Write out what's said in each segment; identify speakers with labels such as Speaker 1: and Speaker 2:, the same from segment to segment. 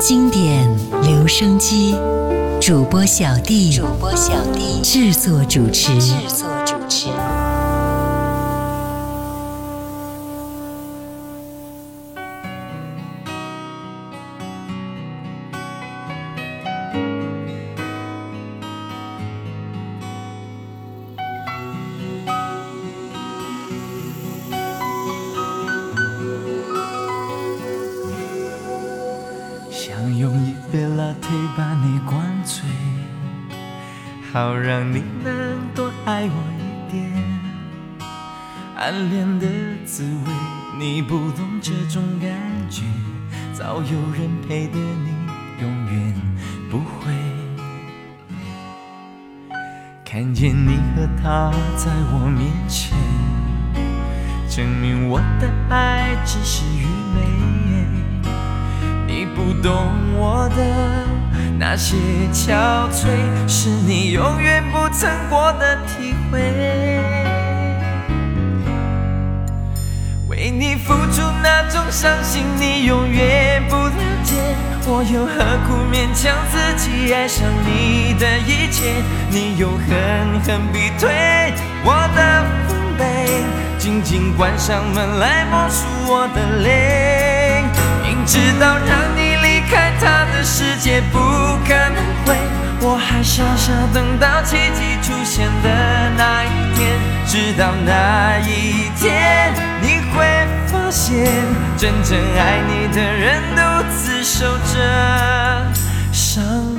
Speaker 1: 经典留声机，主播小弟，主播小弟制作主持，制作主持。
Speaker 2: 他在我面前，证明我的爱只是愚昧。你不懂我的那些憔悴，是你永远不曾过的体会。为你付出那种伤心，你永远不了解。我又何苦勉强自己爱上你的一切？你又狠狠逼退我的防备，紧紧关上门来默数我的泪。明知道让你离开他的世界不可能会，我还傻傻等到奇迹出现的那一天。直到那一天，你会发现，真正爱你的人独自守着伤。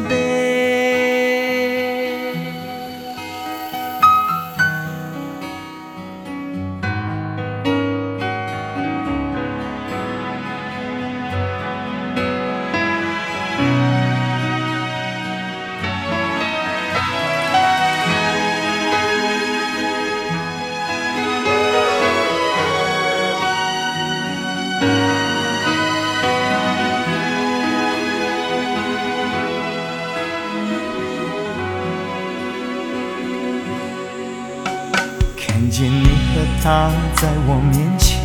Speaker 2: 他在我面前，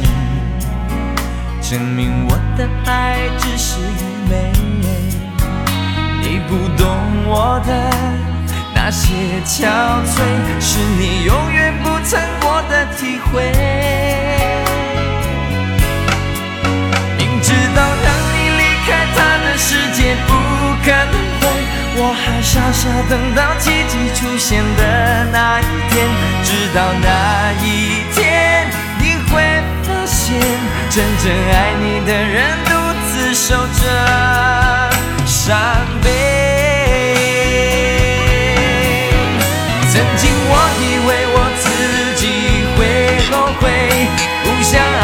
Speaker 2: 证明我的爱只是愚昧。你不懂我的那些憔悴，是你永远不曾过的体会。明知道让你离开他的世界不可能会。我还傻傻等到奇迹出现的那一天，直到那一天，你会发现，真正爱你的人独自守着伤悲。曾经我以为我自己会后悔，不想爱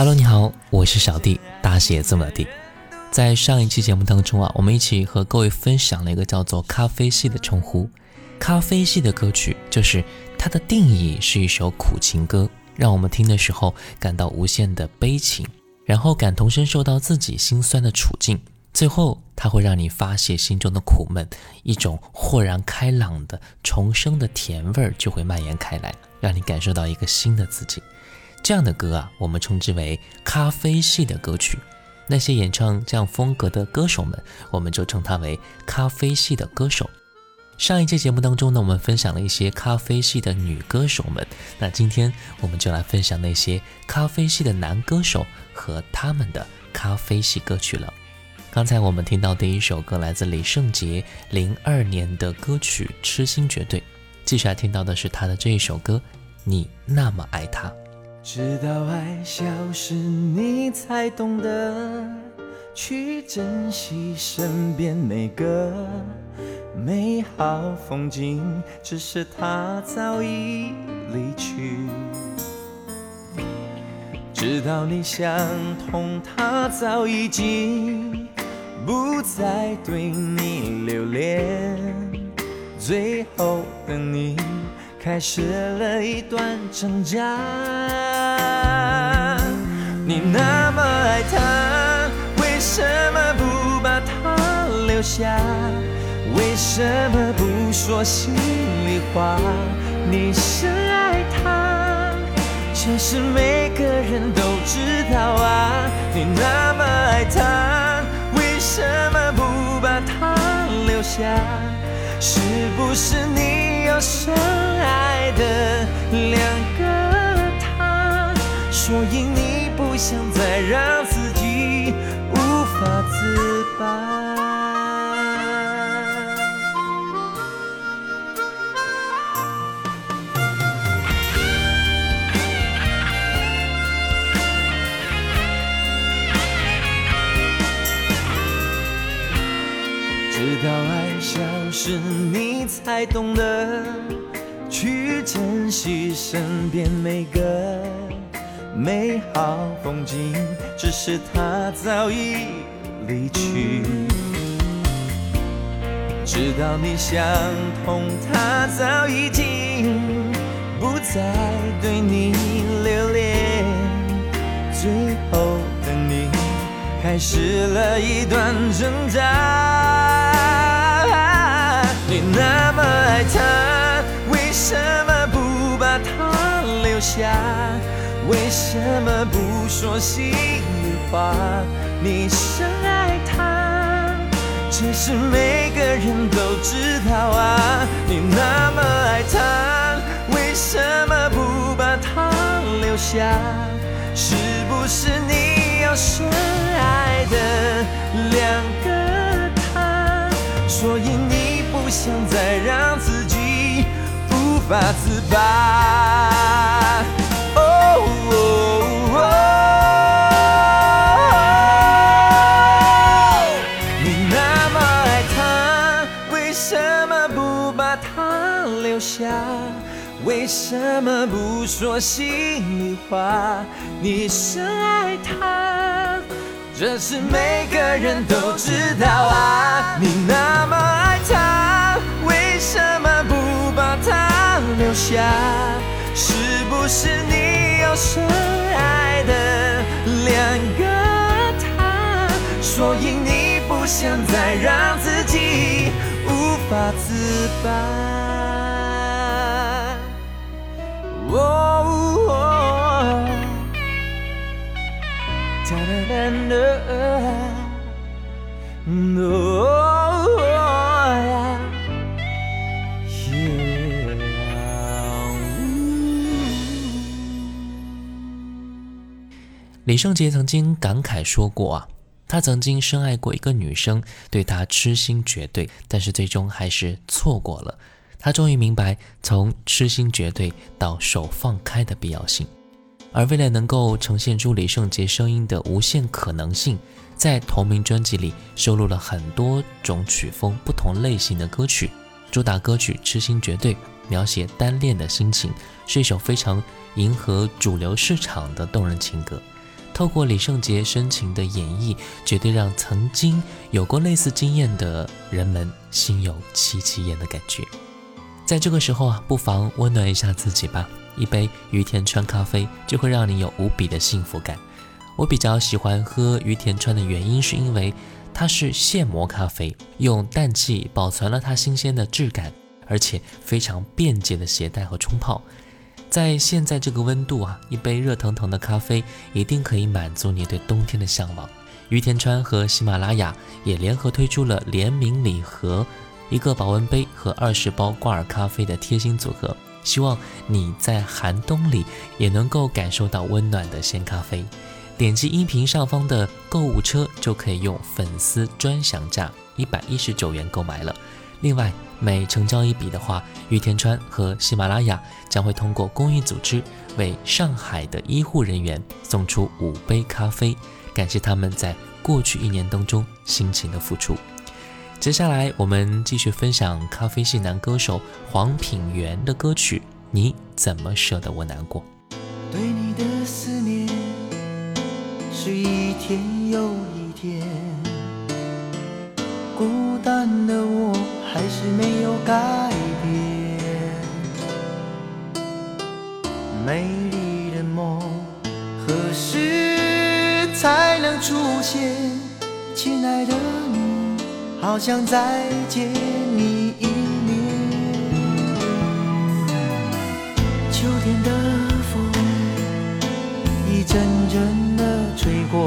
Speaker 3: Hello，你好，我是小弟，大写字母的弟。在上一期节目当中啊，我们一起和各位分享了一个叫做“咖啡系”的称呼。咖啡系的歌曲，就是它的定义是一首苦情歌，让我们听的时候感到无限的悲情，然后感同身受到自己心酸的处境，最后，它会让你发泄心中的苦闷，一种豁然开朗的重生的甜味儿就会蔓延开来，让你感受到一个新的自己。这样的歌啊，我们称之为咖啡系的歌曲。那些演唱这样风格的歌手们，我们就称他为咖啡系的歌手。上一期节目当中呢，我们分享了一些咖啡系的女歌手们，那今天我们就来分享那些咖啡系的男歌手和他们的咖啡系歌曲了。刚才我们听到第一首歌来自李圣杰零二年的歌曲《痴心绝对》，接下来听到的是他的这一首歌《你那么爱他》。
Speaker 2: 直到爱消失，你才懂得去珍惜身边每个美好风景，只是他早已离去。直到你想通，他早已经。不再对你留恋，最后的你开始了一段挣扎。你那么爱他，为什么不把他留下？为什么不说心里话？你深爱他，这是每个人都知道啊。你那么爱他。为什么不把他留下？是不是你深爱的两个他？所以你不想再让自己无法自拔。直到爱消失，你才懂得去珍惜身边每个美好风景。只是他早已离去，直到你想通，他早已经不再对你留恋。最后的你开始了一段挣扎。那么爱他，为什么不把他留下？为什么不说心里话？你深爱他，这是每个人都知道啊。你那么爱他，为什么不把他留下？是不是你要深爱的两个他？所以你。想再让自己无法自拔。哦，你那么爱他，为什么不把他留下？为什么不说心里话？你深爱他，这是每个人都知道啊。你那么爱他。为什么不把他留下？是不是你有深爱的两个他？所以你不想再让自己无法自拔。
Speaker 3: 李圣杰曾经感慨说过啊，他曾经深爱过一个女生，对她痴心绝对，但是最终还是错过了。他终于明白从痴心绝对到手放开的必要性。而为了能够呈现出李圣杰声音的无限可能性，在同名专辑里收录了很多种曲风、不同类型的歌曲。主打歌曲《痴心绝对》描写单恋的心情，是一首非常迎合主流市场的动人情歌。透过李圣杰深情的演绎，绝对让曾经有过类似经验的人们心有戚戚焉的感觉。在这个时候啊，不妨温暖一下自己吧，一杯于田川咖啡就会让你有无比的幸福感。我比较喜欢喝于田川的原因，是因为它是现磨咖啡，用氮气保存了它新鲜的质感，而且非常便捷的携带和冲泡。在现在这个温度啊，一杯热腾腾的咖啡一定可以满足你对冬天的向往。于田川和喜马拉雅也联合推出了联名礼盒，一个保温杯和二十包挂耳咖啡的贴心组合，希望你在寒冬里也能够感受到温暖的鲜咖啡。点击音频上方的购物车就可以用粉丝专享价一百一十九元购买了。另外，每成交一笔的话，玉田川和喜马拉雅将会通过公益组织为上海的医护人员送出五杯咖啡，感谢他们在过去一年当中辛勤的付出。接下来，我们继续分享咖啡系男歌手黄品源的歌曲《你怎么舍得我难过》。
Speaker 4: 对你的思念是一天又一天，孤单的我还是没有改变。美丽的梦何时才能出现？亲爱的你，好想再见你一面。秋天的风一阵阵的吹过，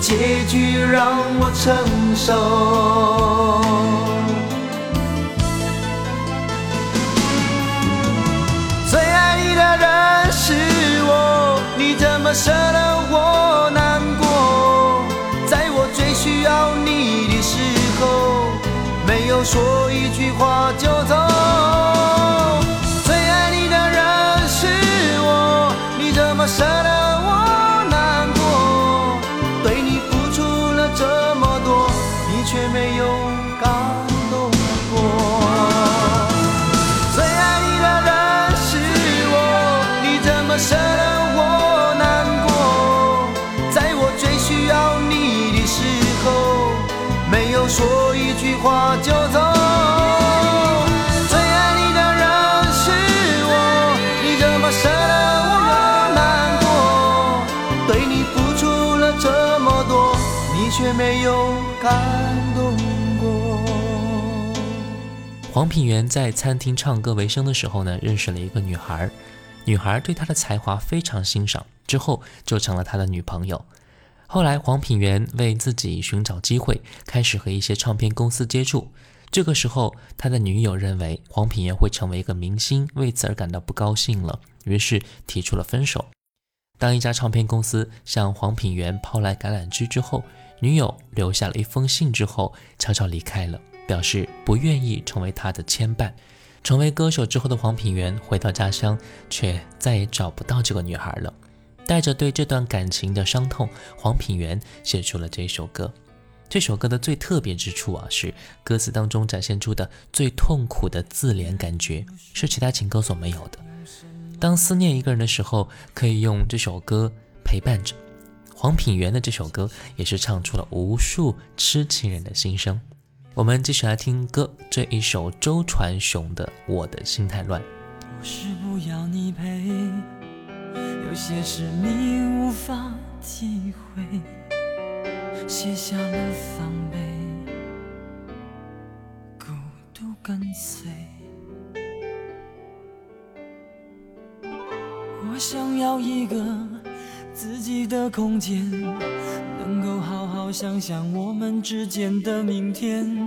Speaker 4: 结局让我承受？最爱你的人是我，你怎么舍得我难过？在我最需要你的时候，没有说一句话就走。话就走。最爱你的人是我，你怎么舍得我难过？对你付出了这么多，你却没有感动过。
Speaker 3: 黄品源在餐厅唱歌为生的时候呢，认识了一个女孩。女孩对他的才华非常欣赏，之后就成了他的女朋友。后来，黄品源为自己寻找机会，开始和一些唱片公司接触。这个时候，他的女友认为黄品源会成为一个明星，为此而感到不高兴了，于是提出了分手。当一家唱片公司向黄品源抛来橄榄枝之后，女友留下了一封信之后，悄悄离开了，表示不愿意成为他的牵绊。成为歌手之后的黄品源回到家乡，却再也找不到这个女孩了。带着对这段感情的伤痛，黄品源写出了这首歌。这首歌的最特别之处啊，是歌词当中展现出的最痛苦的自怜感觉，是其他情歌所没有的。当思念一个人的时候，可以用这首歌陪伴着。黄品源的这首歌也是唱出了无数痴情人的心声。我们继续来听歌，这一首周传雄的《我的心太乱》。
Speaker 5: 不是不要你陪，有些事你无法体会，卸下了防备，孤独跟随。我想要一个自己的空间，能够好好想想我们之间的明天。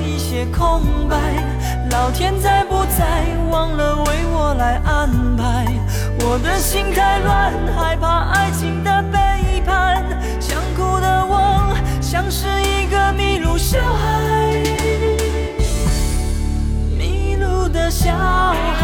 Speaker 5: 一些空白。老天在不在，忘了为我来安排。我的心太乱，害怕爱情的背叛。想哭的我，像是一个迷路小孩，迷路的小孩。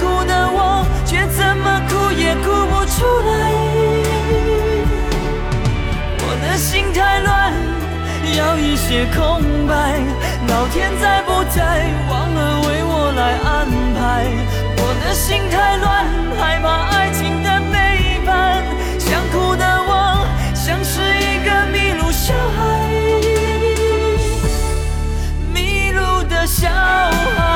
Speaker 5: 哭的我，却怎么哭也哭不出来。我的心太乱，要一些空白。老天在不在，忘了为我来安排。我的心太乱，害怕爱情的背叛。想哭的我，像是一个迷路小孩，迷路的小孩。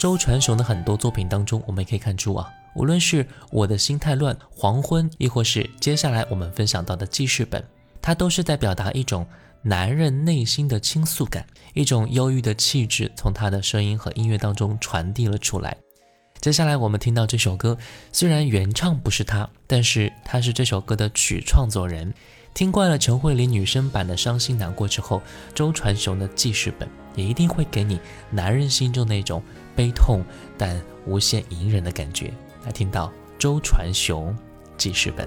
Speaker 3: 周传雄的很多作品当中，我们也可以看出啊，无论是我的心太乱、黄昏，亦或是接下来我们分享到的记事本，它都是在表达一种男人内心的倾诉感，一种忧郁的气质，从他的声音和音乐当中传递了出来。接下来我们听到这首歌，虽然原唱不是他，但是他是这首歌的曲创作人。听惯了陈慧琳女生版的伤心难过之后，周传雄的记事本也一定会给你男人心中那种悲痛但无限隐忍的感觉。来听到周传雄记事本，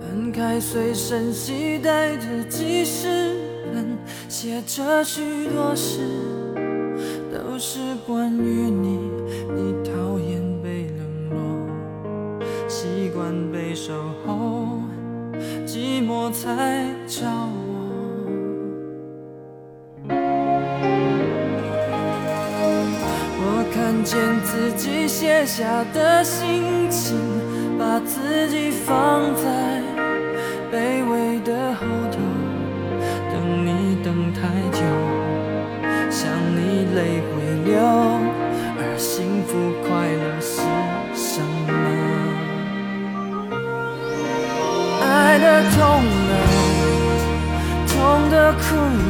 Speaker 5: 翻开随身携带的记事本，写着许多事，都是关于你。你讨厌被冷落，习惯被守候，寂寞才找写下的心情，把自己放在卑微的后头，等你等太久，想你泪会流，而幸福快乐是什么？爱的痛了，痛的哭了，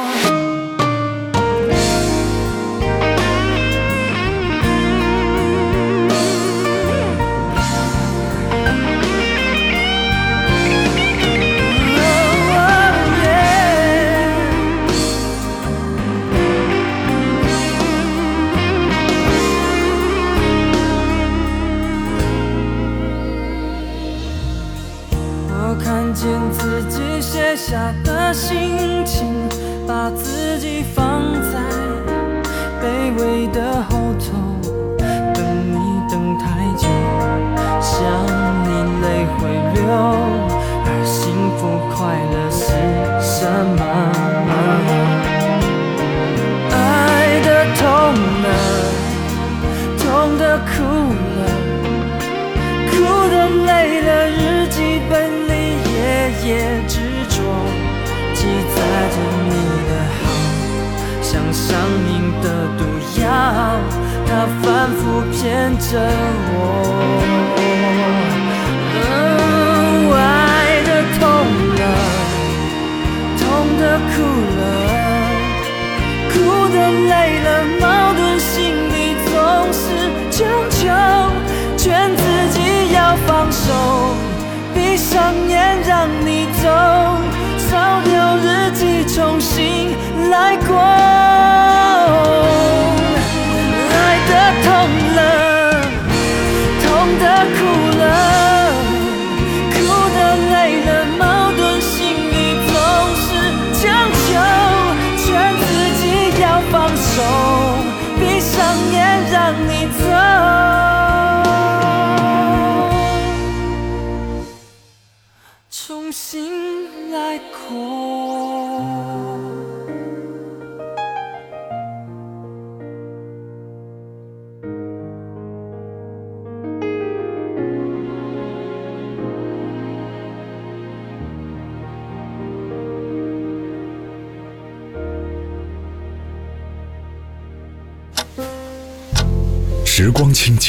Speaker 5: 来过。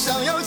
Speaker 6: 想要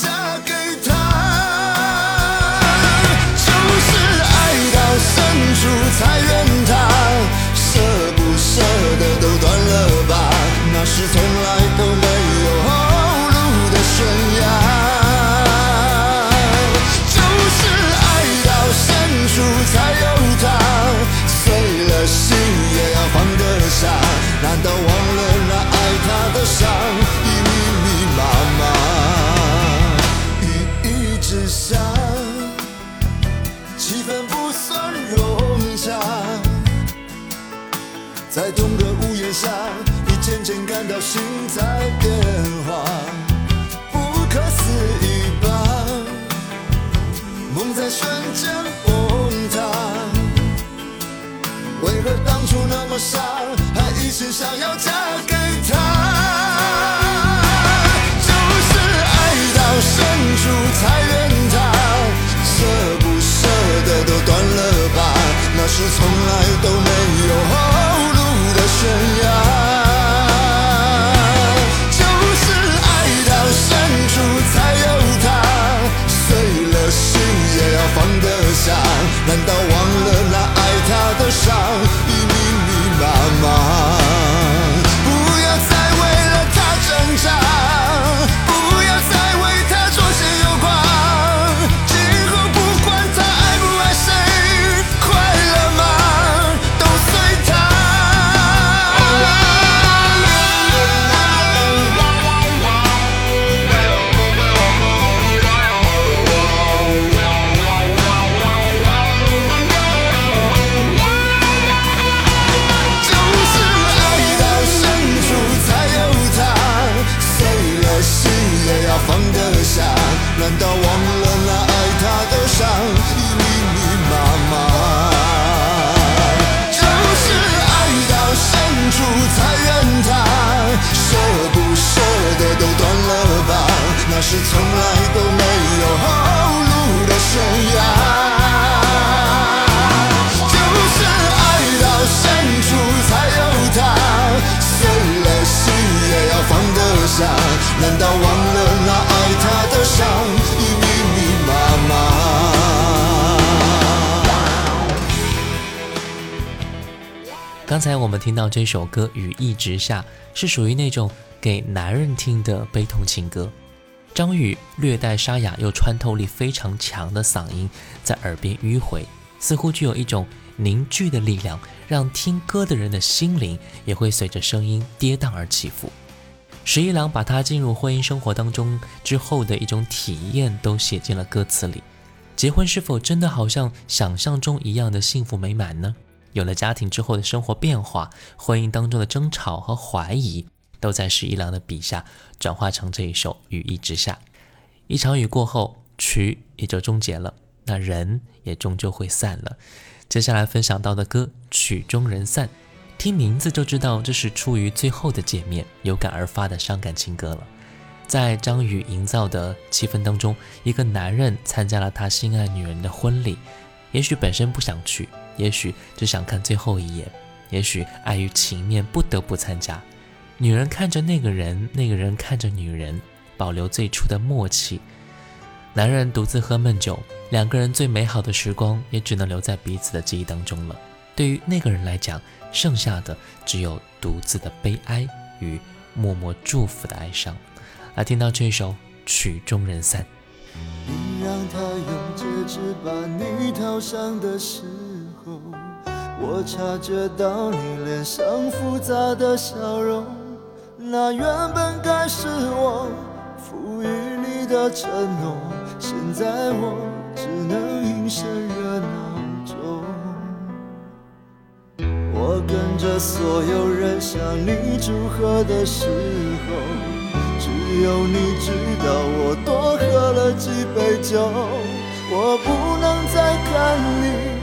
Speaker 6: 当初那么傻，还一心想要
Speaker 3: 刚才我们听到这首歌《雨一直下》，是属于那种给男人听的悲痛情歌。张宇略带沙哑又穿透力非常强的嗓音在耳边迂回，似乎具有一种凝聚的力量，让听歌的人的心灵也会随着声音跌宕而起伏。十一郎把他进入婚姻生活当中之后的一种体验都写进了歌词里。结婚是否真的好像想象中一样的幸福美满呢？有了家庭之后的生活变化，婚姻当中的争吵和怀疑，都在十一郎的笔下转化成这一首《雨一直下》。一场雨过后，曲也就终结了，那人也终究会散了。接下来分享到的歌《曲终人散》，听名字就知道这是出于最后的见面，有感而发的伤感情歌了。在张宇营造的气氛当中，一个男人参加了他心爱女人的婚礼，也许本身不想去，也许只想看最后一眼，也许碍于情面不得不参加。女人看着那个人，那个人看着女人，保留最初的默契。男人独自喝闷酒，两个人最美好的时光也只能留在彼此的记忆当中了。对于那个人来讲，剩下的只有独自的悲哀与默默祝福的哀伤。来听到这首《曲终人散》。
Speaker 6: 你让他用戒指把你套上的时，我察觉到你脸上复杂的笑容那原本该是我赋予你的承诺现在我只能隐身热闹中。我跟着所有人向你祝贺的时候只有你知道我多喝了几杯酒我不能再看你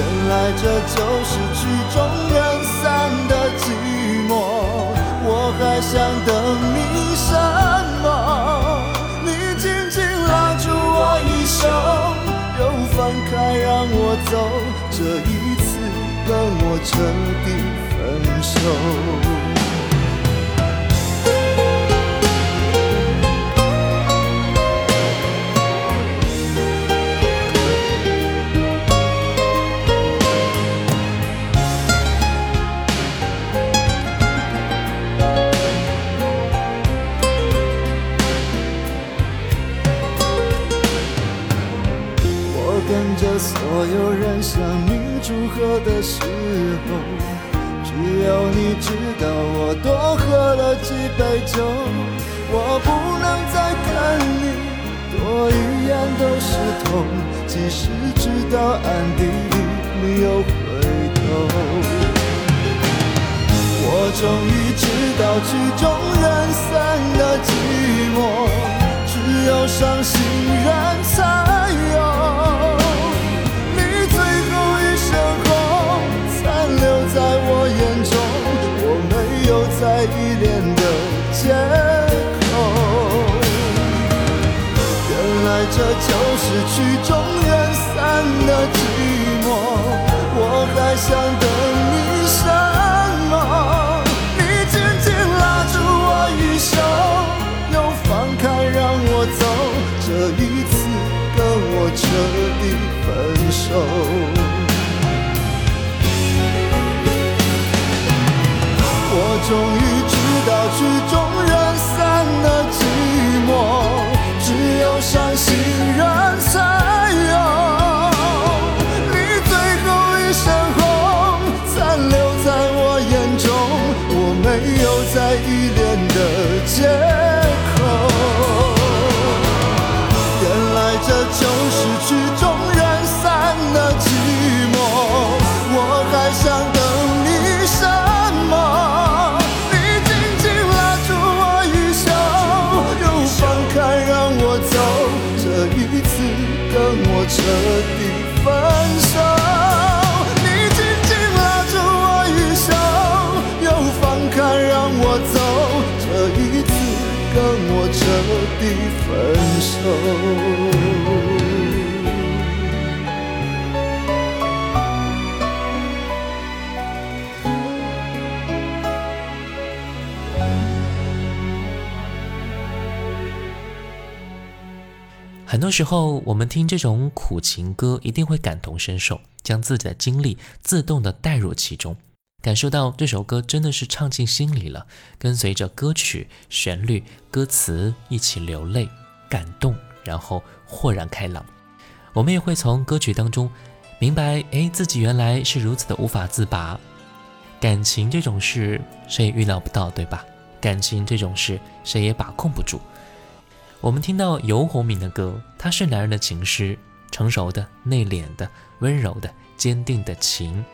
Speaker 6: 原来这就是曲终人散的寂寞，我还想等你什么？你紧紧拉住我衣袖。又放开，让我走，这一次跟我彻底分手。终于知道曲终人散的寂寞，只有伤心人才有。你最后一声吼，残留在我眼中，我没有再依恋的借口，原来这就是曲终
Speaker 3: 很多时候，我们听这种苦情歌，一定会感同身受，将自己的经历自动的带入其中，感受到这首歌真的是唱进心里了，跟随着歌曲旋律、歌词一起流泪、感动，然后豁然开朗。我们也会从歌曲当中明白，哎，自己原来是如此的无法自拔。感情这种事，谁也预料不到，对吧？感情这种事，谁也把控不住。我们听到游鸿明的歌，他是男人的情诗，成熟的、内敛的、温柔的、坚定的情，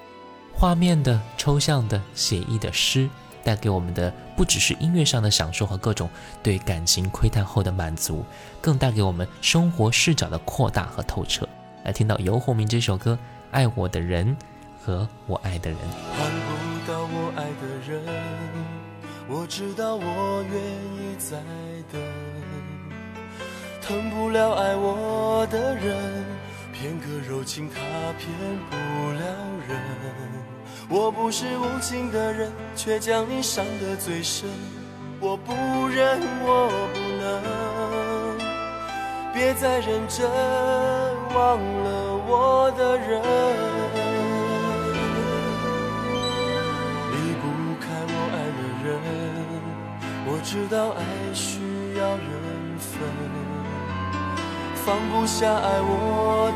Speaker 3: 画面的、抽象的、写意的诗，带给我们的不只是音乐上的享受和各种对感情窥探后的满足，更带给我们生活视角的扩大和透彻。来听到游鸿明这首歌《爱我的人和我爱的人》。
Speaker 2: 看不到我爱的人，我知道我愿意再等。疼不了爱我的人，片刻柔情他骗不了人。我不是无情的人，却将你伤得最深。我不忍，我不能，别再认真。忘了我的人离不开我爱的人。我知道爱需要缘分，放不下爱我的。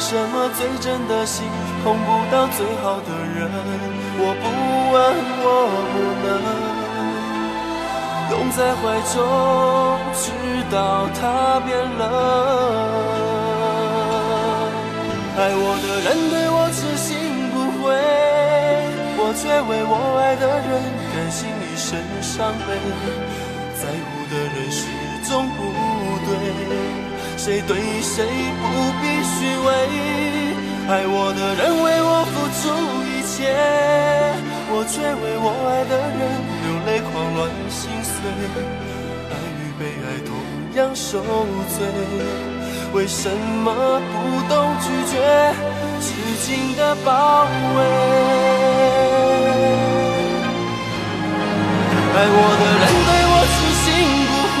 Speaker 2: 什么最真的心碰不到最好的人？我不问，我不能拥在怀中，直到他变冷。爱我的人对我痴心不悔，我却为我爱的人甘心。一生伤悲，在乎的人始终不对，谁对谁不必虚伪。爱我的人为我付出一切，我却为我爱的人流泪狂乱心碎。爱与被爱同样受罪，为什么不懂拒绝痴情的包围？爱我的人对我痴心不悔，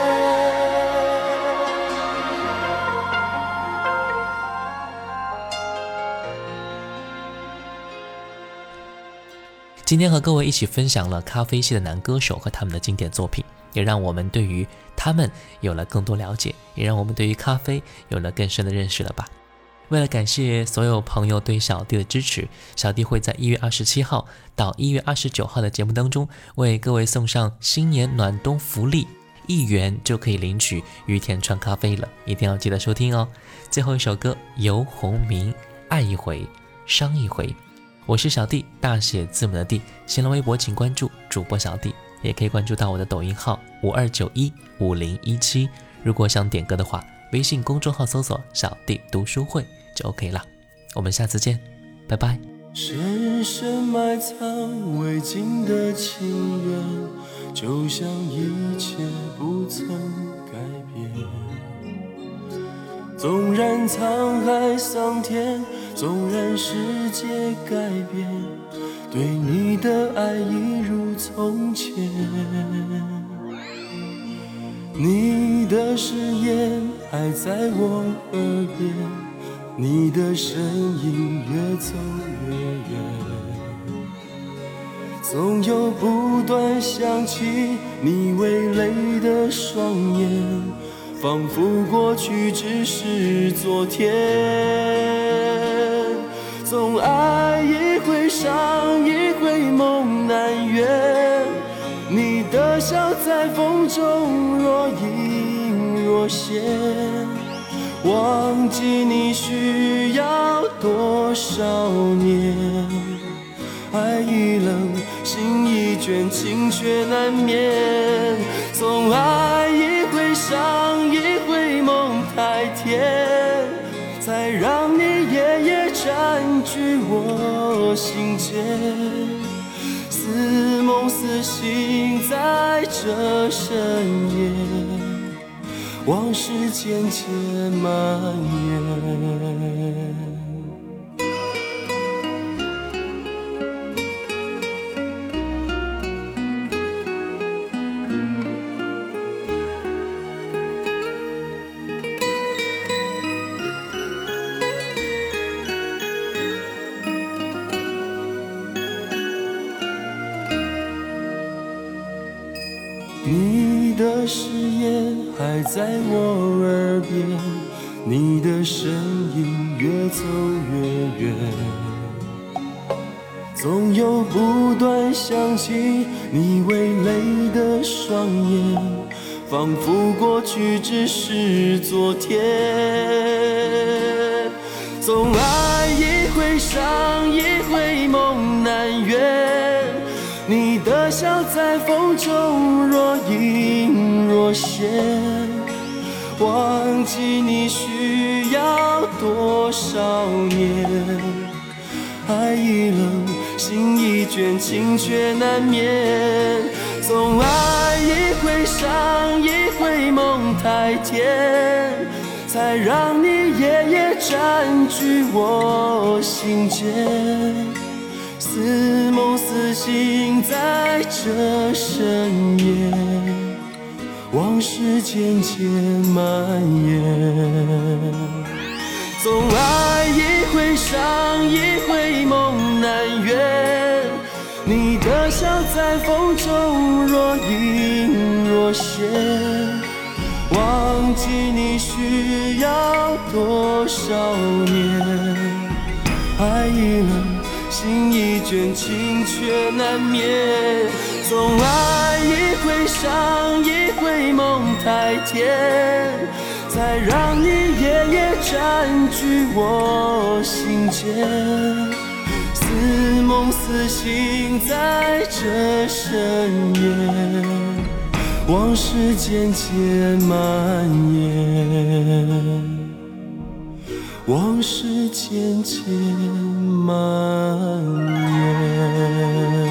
Speaker 3: 今天和各位一起分享了咖啡系的男歌手和他们的经典作品，也让我们对于他们有了更多了解，也让我们对于咖啡有了更深的认识了吧。为了感谢所有朋友对小弟的支持，小弟会在一月二十七号到一月二十九号的节目当中为各位送上新年暖冬福利，一元就可以领取于田川咖啡了，一定要记得收听哦。最后一首歌，游鸿明，爱一回，伤一回。我是小弟，大写字母的弟。新浪微博请关注主播小弟，也可以关注到我的抖音号五二九一五零一七。如果想点歌的话，微信公众号搜索“小弟读书会”。就 OK 了，我们下次见，拜拜。
Speaker 2: 深深埋藏未尽的情缘，就像一切不曾改变。纵然沧海桑田，纵然世界改变，对你的爱一如从前。你的誓言还在我耳边。你的身影越走越远，总有不断想起你微泪的双眼，仿佛过去只是昨天。总爱一回伤一回梦难圆，你的笑在风中若隐若现。忘记你需要多少年？爱已冷，心已倦，情却难眠。总爱一回伤，心间。似梦似醒，在这深夜，往事渐渐蔓延。在我耳边，你的身影越走越远，总有不断想起你微泪的双眼，仿佛过去只是昨天。总爱一回伤，一回梦难圆。你的笑在风中若隐若现，忘记你需要多少年？爱已冷，心已倦，情却难眠。总爱一回伤，一回梦太甜，才让你夜夜占据我心间。似梦似醒，在这深夜，往事渐渐蔓延。总爱一回伤，一回梦难圆。你的笑在风中若隐若现，忘记你需要多少年？爱已冷。心已倦，情却难眠。总爱一回伤，一回梦太甜，才让你夜夜占据我心间。似梦似醒，在这深夜，往事渐渐蔓延。往事渐渐蔓延。